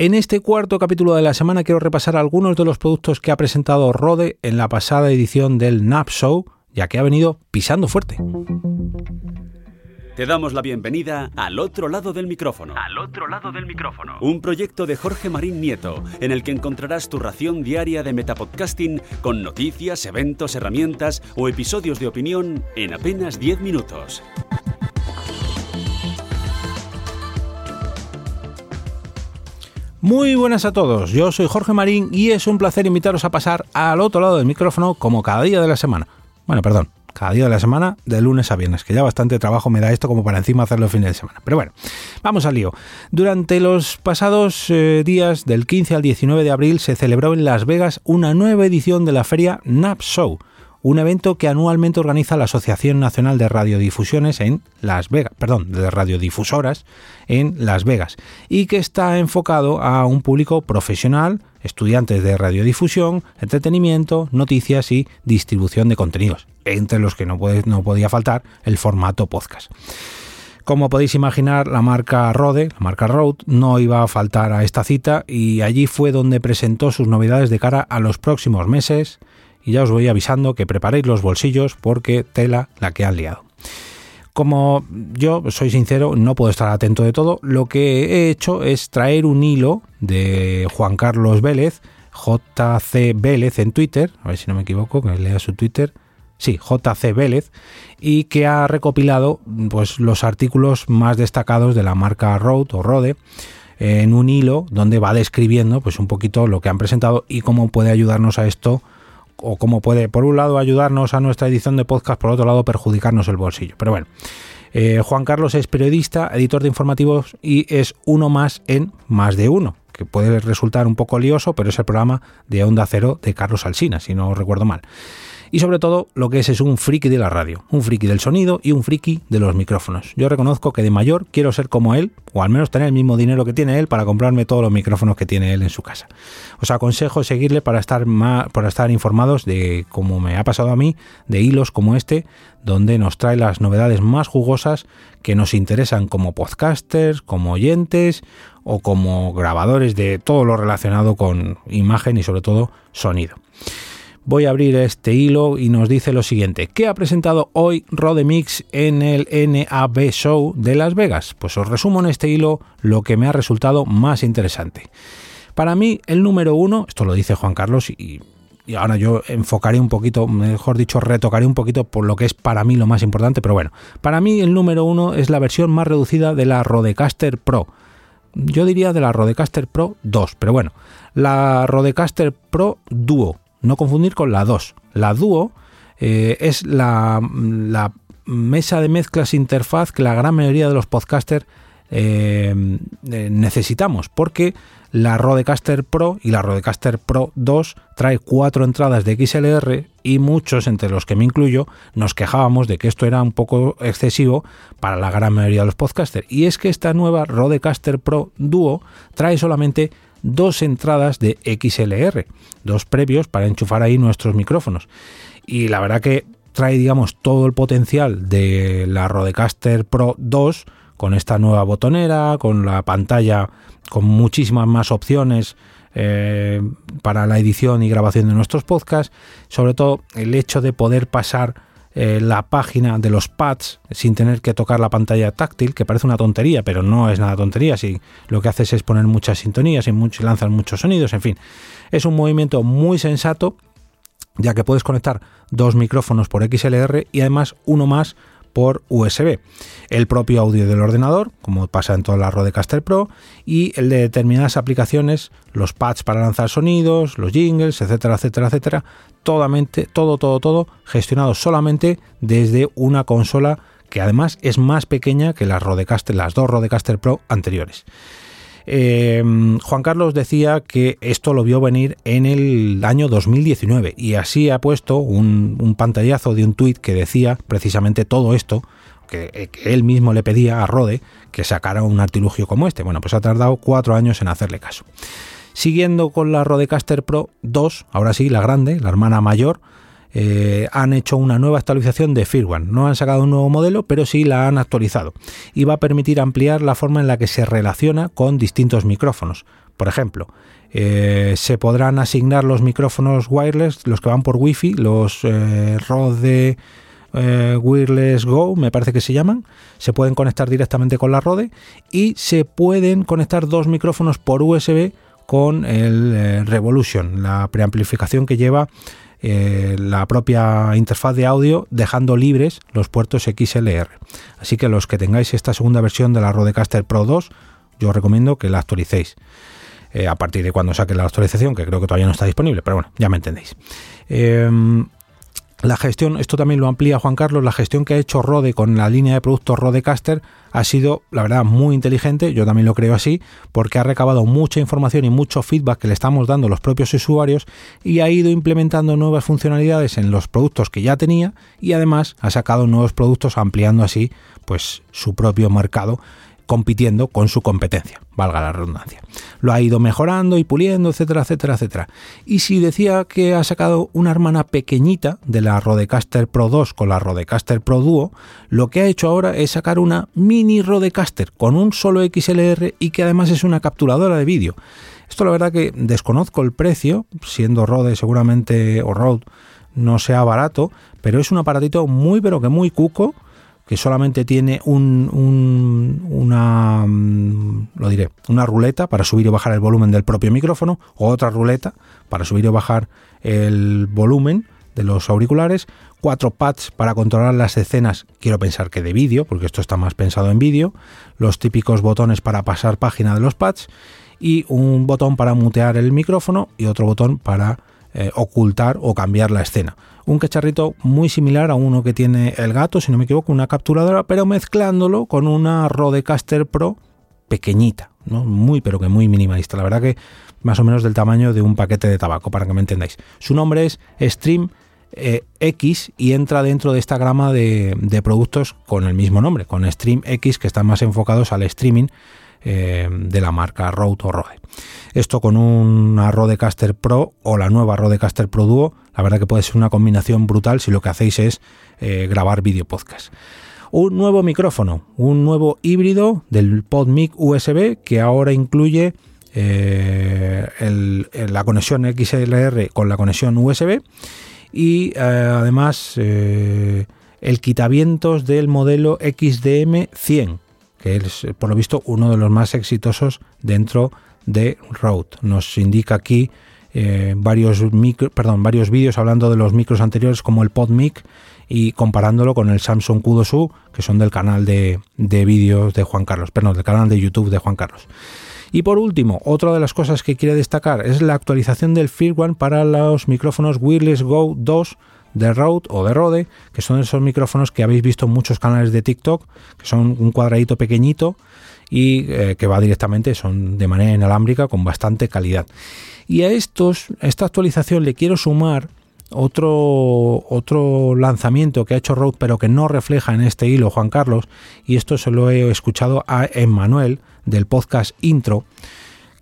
En este cuarto capítulo de la semana quiero repasar algunos de los productos que ha presentado Rode en la pasada edición del NAP Show, ya que ha venido pisando fuerte. Te damos la bienvenida al otro lado del micrófono. Al otro lado del micrófono. Un proyecto de Jorge Marín Nieto, en el que encontrarás tu ración diaria de metapodcasting con noticias, eventos, herramientas o episodios de opinión en apenas 10 minutos. Muy buenas a todos, yo soy Jorge Marín y es un placer invitaros a pasar al otro lado del micrófono como cada día de la semana. Bueno, perdón, cada día de la semana, de lunes a viernes, que ya bastante trabajo me da esto como para encima hacerlo el fin de semana. Pero bueno, vamos al lío. Durante los pasados eh, días, del 15 al 19 de abril, se celebró en Las Vegas una nueva edición de la feria NAP Show un evento que anualmente organiza la Asociación Nacional de Radiodifusiones en Las Vegas, perdón, de radiodifusoras en Las Vegas, y que está enfocado a un público profesional, estudiantes de radiodifusión, entretenimiento, noticias y distribución de contenidos, entre los que no, no podía faltar el formato podcast. Como podéis imaginar, la marca Rode, la marca Rode, no iba a faltar a esta cita y allí fue donde presentó sus novedades de cara a los próximos meses, y ya os voy avisando que preparéis los bolsillos porque tela la que han liado. Como yo soy sincero, no puedo estar atento de todo, lo que he hecho es traer un hilo de Juan Carlos Vélez, JC Vélez en Twitter, a ver si no me equivoco, que lea su Twitter, sí, JC Vélez, y que ha recopilado pues, los artículos más destacados de la marca Rode o Rode en un hilo donde va describiendo pues, un poquito lo que han presentado y cómo puede ayudarnos a esto o cómo puede, por un lado, ayudarnos a nuestra edición de podcast, por otro lado, perjudicarnos el bolsillo. Pero bueno, eh, Juan Carlos es periodista, editor de informativos y es uno más en más de uno, que puede resultar un poco lioso, pero es el programa de Onda Cero de Carlos Alsina, si no recuerdo mal y sobre todo lo que es es un friki de la radio, un friki del sonido y un friki de los micrófonos. Yo reconozco que de mayor quiero ser como él, o al menos tener el mismo dinero que tiene él para comprarme todos los micrófonos que tiene él en su casa. Os aconsejo seguirle para estar para estar informados de como me ha pasado a mí, de hilos como este, donde nos trae las novedades más jugosas que nos interesan como podcasters, como oyentes o como grabadores de todo lo relacionado con imagen y sobre todo sonido voy a abrir este hilo y nos dice lo siguiente. ¿Qué ha presentado hoy Rodemix en el NAB Show de Las Vegas? Pues os resumo en este hilo lo que me ha resultado más interesante. Para mí, el número uno, esto lo dice Juan Carlos y, ahora yo enfocaré un poquito, mejor dicho, retocaré un poquito por lo que es para mí lo más importante, pero bueno, para mí el número uno es la versión más reducida de la Rodecaster Pro. Yo diría de la Rodecaster Pro 2, pero bueno, la Rodecaster Pro Duo, no confundir con la 2. La Duo eh, es la, mesa de mezclas interfaz que la gran mayoría de los podcasters eh, eh, necesitamos, porque la Rodecaster Pro y la Rodecaster Pro 2 trae cuatro entradas de XLR y muchos, entre los que me incluyo, nos quejábamos de que esto era un poco excesivo para la gran mayoría de los podcasters. Y es que esta nueva Rodecaster Pro Duo trae solamente dos entradas de XLR, dos previos para enchufar ahí nuestros micrófonos. Y la verdad que trae, digamos, todo el potencial de la Rodecaster Pro 2 con esta nueva botonera, con la pantalla con muchísimas más opciones eh, para la edición y grabación de nuestros podcasts, sobre todo el hecho de poder pasar eh, la página de los pads sin tener que tocar la pantalla táctil, que parece una tontería, pero no es nada tontería, si lo que haces es poner muchas sintonías y lanzas muchos sonidos, en fin. Es un movimiento muy sensato, ya que puedes conectar dos micrófonos por XLR y además uno más por USB. El propio audio del ordenador, como pasa en toda la Rodecaster Pro, y el de determinadas aplicaciones, los pads para lanzar sonidos, los jingles, etcétera, etcétera, etcétera, totalmente, todo, todo, todo gestionado solamente desde una consola que además es más pequeña que las las dos Rodecaster Pro anteriores. Em, Juan Carlos decía que esto lo vio venir en el año 2019 y así ha puesto un, pantallazo de un tuit que decía precisamente todo esto, eh, que, él mismo le pedía a Rode que sacara un artilugio como este. Bueno, pues ha tardado cuatro años en hacerle caso. Siguiendo con la Rodecaster Pro 2, ahora sí, la grande, la hermana mayor, eh, han hecho una nueva actualización de firmware. No han sacado un nuevo modelo, pero sí la han actualizado. Y va a permitir ampliar la forma en la que se relaciona con distintos micrófonos. Por ejemplo, eh, se podrán asignar los micrófonos wireless, los que van por Wi-Fi, los eh, Rode Wireless Go, me parece que se llaman, se pueden conectar directamente con la Rode y se pueden conectar dos micrófonos por USB con el Revolution, la preamplificación que lleva la propia interfaz de audio dejando libres los puertos XLR. Así que los que tengáis esta segunda versión de la Rodecaster Pro 2, yo os recomiendo que la actualicéis. Eh, a partir de cuando saque la actualización, que creo que todavía no está disponible, pero bueno, ya me entendéis. Em, la gestión, esto también lo amplía Juan Carlos, la gestión que ha hecho Rode con la línea de productos Rodecaster ha sido, la verdad, muy inteligente, yo también lo creo así, porque ha recabado mucha información y mucho feedback que le estamos dando los propios usuarios y ha ido implementando nuevas funcionalidades en los productos que ya tenía y además ha sacado nuevos productos ampliando así pues su propio mercado compitiendo con su competencia, valga la redundancia. Lo ha ido mejorando y puliendo, etcétera, etcétera, etcétera. Y si decía que ha sacado una hermana pequeñita de la Rodecaster Pro 2 con la Rodecaster Pro Duo, lo que ha hecho ahora es sacar una mini Rodecaster con un solo XLR y que además es una capturadora de vídeo. Esto la verdad que desconozco el precio, siendo Rode seguramente o Rode no sea barato, pero es un aparatito muy pero que muy cuco que solamente tiene un, una, mm, lo diré, una ruleta para subir y bajar el volumen del propio micrófono, o otra ruleta para subir y bajar el volumen de los auriculares, cuatro pads para controlar las escenas, quiero pensar que de vídeo, porque esto está más pensado en vídeo, los típicos botones para pasar página de los pads y un botón para mutear el micrófono y otro botón para eh, ocultar o cambiar la escena un cacharrito muy similar a uno que tiene el gato, si no me equivoco, una capturadora, pero mezclándolo con una Rodecaster Pro pequeñita, ¿no? muy pero que muy minimalista. La verdad que más o menos del tamaño de un paquete de tabaco, para que me entendáis. Su nombre es Stream eh, X y entra dentro de esta grama de, productos con el mismo nombre, con Stream X, que están más enfocados al streaming eh, de la marca Rode o Rode. Esto con una Rodecaster Pro o la nueva Rodecaster Pro Duo, la verdad que puede ser una combinación brutal si lo que hacéis es eh, grabar vídeo podcast. Un nuevo micrófono, un nuevo híbrido del PodMic USB que ahora incluye eh, la conexión XLR con la conexión USB y eh, además el quitavientos del modelo XDM 100 que es por lo visto uno de los más exitosos dentro de Rode. Nos indica aquí eh, varios, micro, perdón, varios vídeos hablando de los micros anteriores como el PodMic y comparándolo con el Samsung Q2U, que son del canal de, de vídeos de Juan Carlos, perdón, del canal de YouTube de Juan Carlos. Y por último, otra de las cosas que quiere destacar es la actualización del firmware para los micrófonos Wireless Go 2 de Rode o de Rode, que son esos micrófonos que habéis visto en muchos canales de TikTok, que son un cuadradito pequeñito y eh, que va directamente, son de manera inalámbrica con bastante calidad. Y a estos, esta actualización le quiero sumar otro, otro lanzamiento que ha hecho Rode, pero que no refleja en este hilo Juan Carlos, y esto se lo he escuchado a Emmanuel del podcast Intro,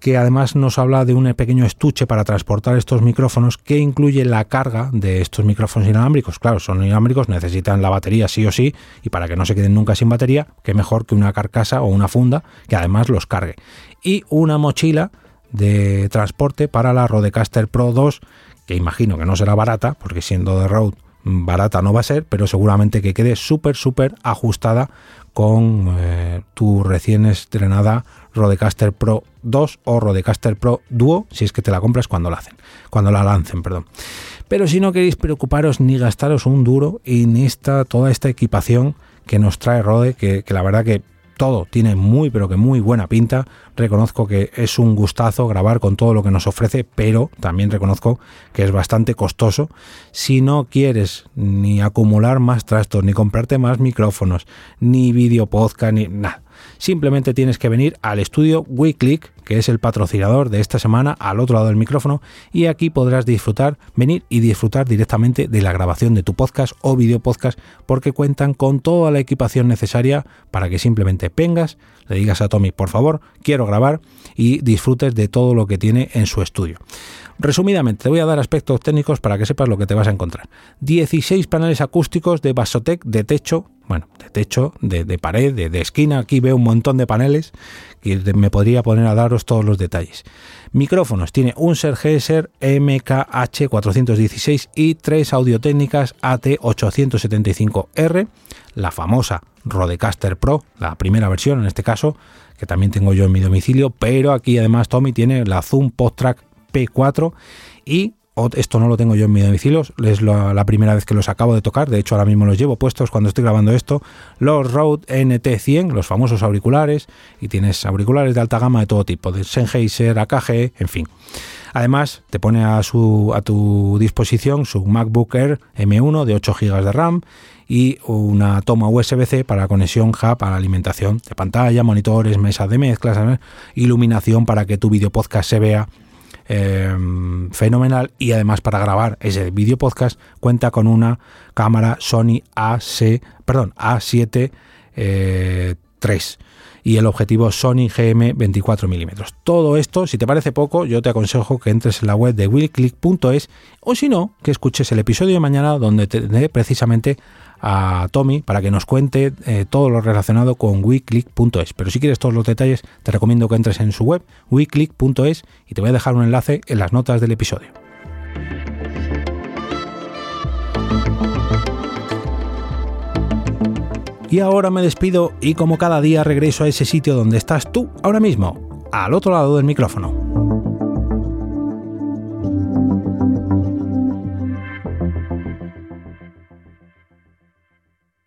que además nos habla de un pequeño estuche para transportar estos micrófonos que incluye la carga de estos micrófonos inalámbricos. Claro, son inalámbricos, necesitan la batería sí o sí, y para que no se queden nunca sin batería, que mejor que una carcasa o una funda que además los cargue. Y una mochila de transporte para la Rodecaster Pro 2, que imagino que no será barata, porque siendo de Rode barata no va a ser, pero seguramente que quede súper, súper ajustada con eh, tu recién estrenada Rodecaster Pro 2 o Rodecaster Pro Duo, si es que te la compras cuando la hacen, cuando la lancen, perdón. Pero si no queréis preocuparos ni gastaros un duro en esta, toda esta equipación que nos trae Rode, que, que la verdad que todo tiene muy pero que muy buena pinta. Reconozco que es un gustazo grabar con todo lo que nos ofrece, pero también reconozco que es bastante costoso. Si no quieres ni acumular más trastos, ni comprarte más micrófonos, ni video podcast, ni nada Simplemente tienes que venir al estudio WeClick, que es el patrocinador de esta semana, al otro lado del micrófono, y aquí podrás disfrutar, venir y disfrutar directamente de la grabación de tu podcast o video podcast, porque cuentan con toda la equipación necesaria para que simplemente vengas, le digas a Tommy, por favor, quiero grabar y disfrutes de todo lo que tiene en su estudio. Resumidamente, te voy a dar aspectos técnicos para que sepas lo que te vas a encontrar. 16 paneles acústicos de Basotec de techo, bueno, de techo, de, pared, de, esquina. Aquí veo un montón de paneles que me podría poner a daros todos los detalles. Micrófonos, tiene un Sennheiser MKH416 y tres Audio-Técnicas AT875R, la famosa Rodecaster Pro, la primera versión en este caso, que también tengo yo en mi domicilio, pero aquí además Tommy tiene la Zoom PodTrack P4 y esto no lo tengo yo en mi domicilio, es la, primera vez que los acabo de tocar, de hecho ahora mismo los llevo puestos cuando estoy grabando esto, los Rode NT100, los famosos auriculares, y tienes auriculares de alta gama de todo tipo, de Sennheiser, AKG, en fin. Además, te pone a, su, a tu disposición su MacBook Air M1 de 8 GB de RAM y una toma USB-C para conexión hub a la alimentación de pantalla, monitores, mesas de mezclas, iluminación para que tu video podcast se vea Em, fenomenal y además para grabar ese vídeo podcast cuenta con una cámara Sony AC, perdón, A7 III y el objetivo Sony GM 24 mm. Todo esto, si te parece poco, yo te aconsejo que entres en la web de willclick.es o si no, que escuches el episodio de mañana donde te precisamente a Tommy para que nos cuente eh, todo lo relacionado con weclick.es. Pero si quieres todos los detalles, te recomiendo que entres en su web, weclick.es, y te voy a dejar un enlace en las notas del episodio. Y ahora me despido y como cada día regreso a ese sitio donde estás tú ahora mismo, al otro lado del micrófono.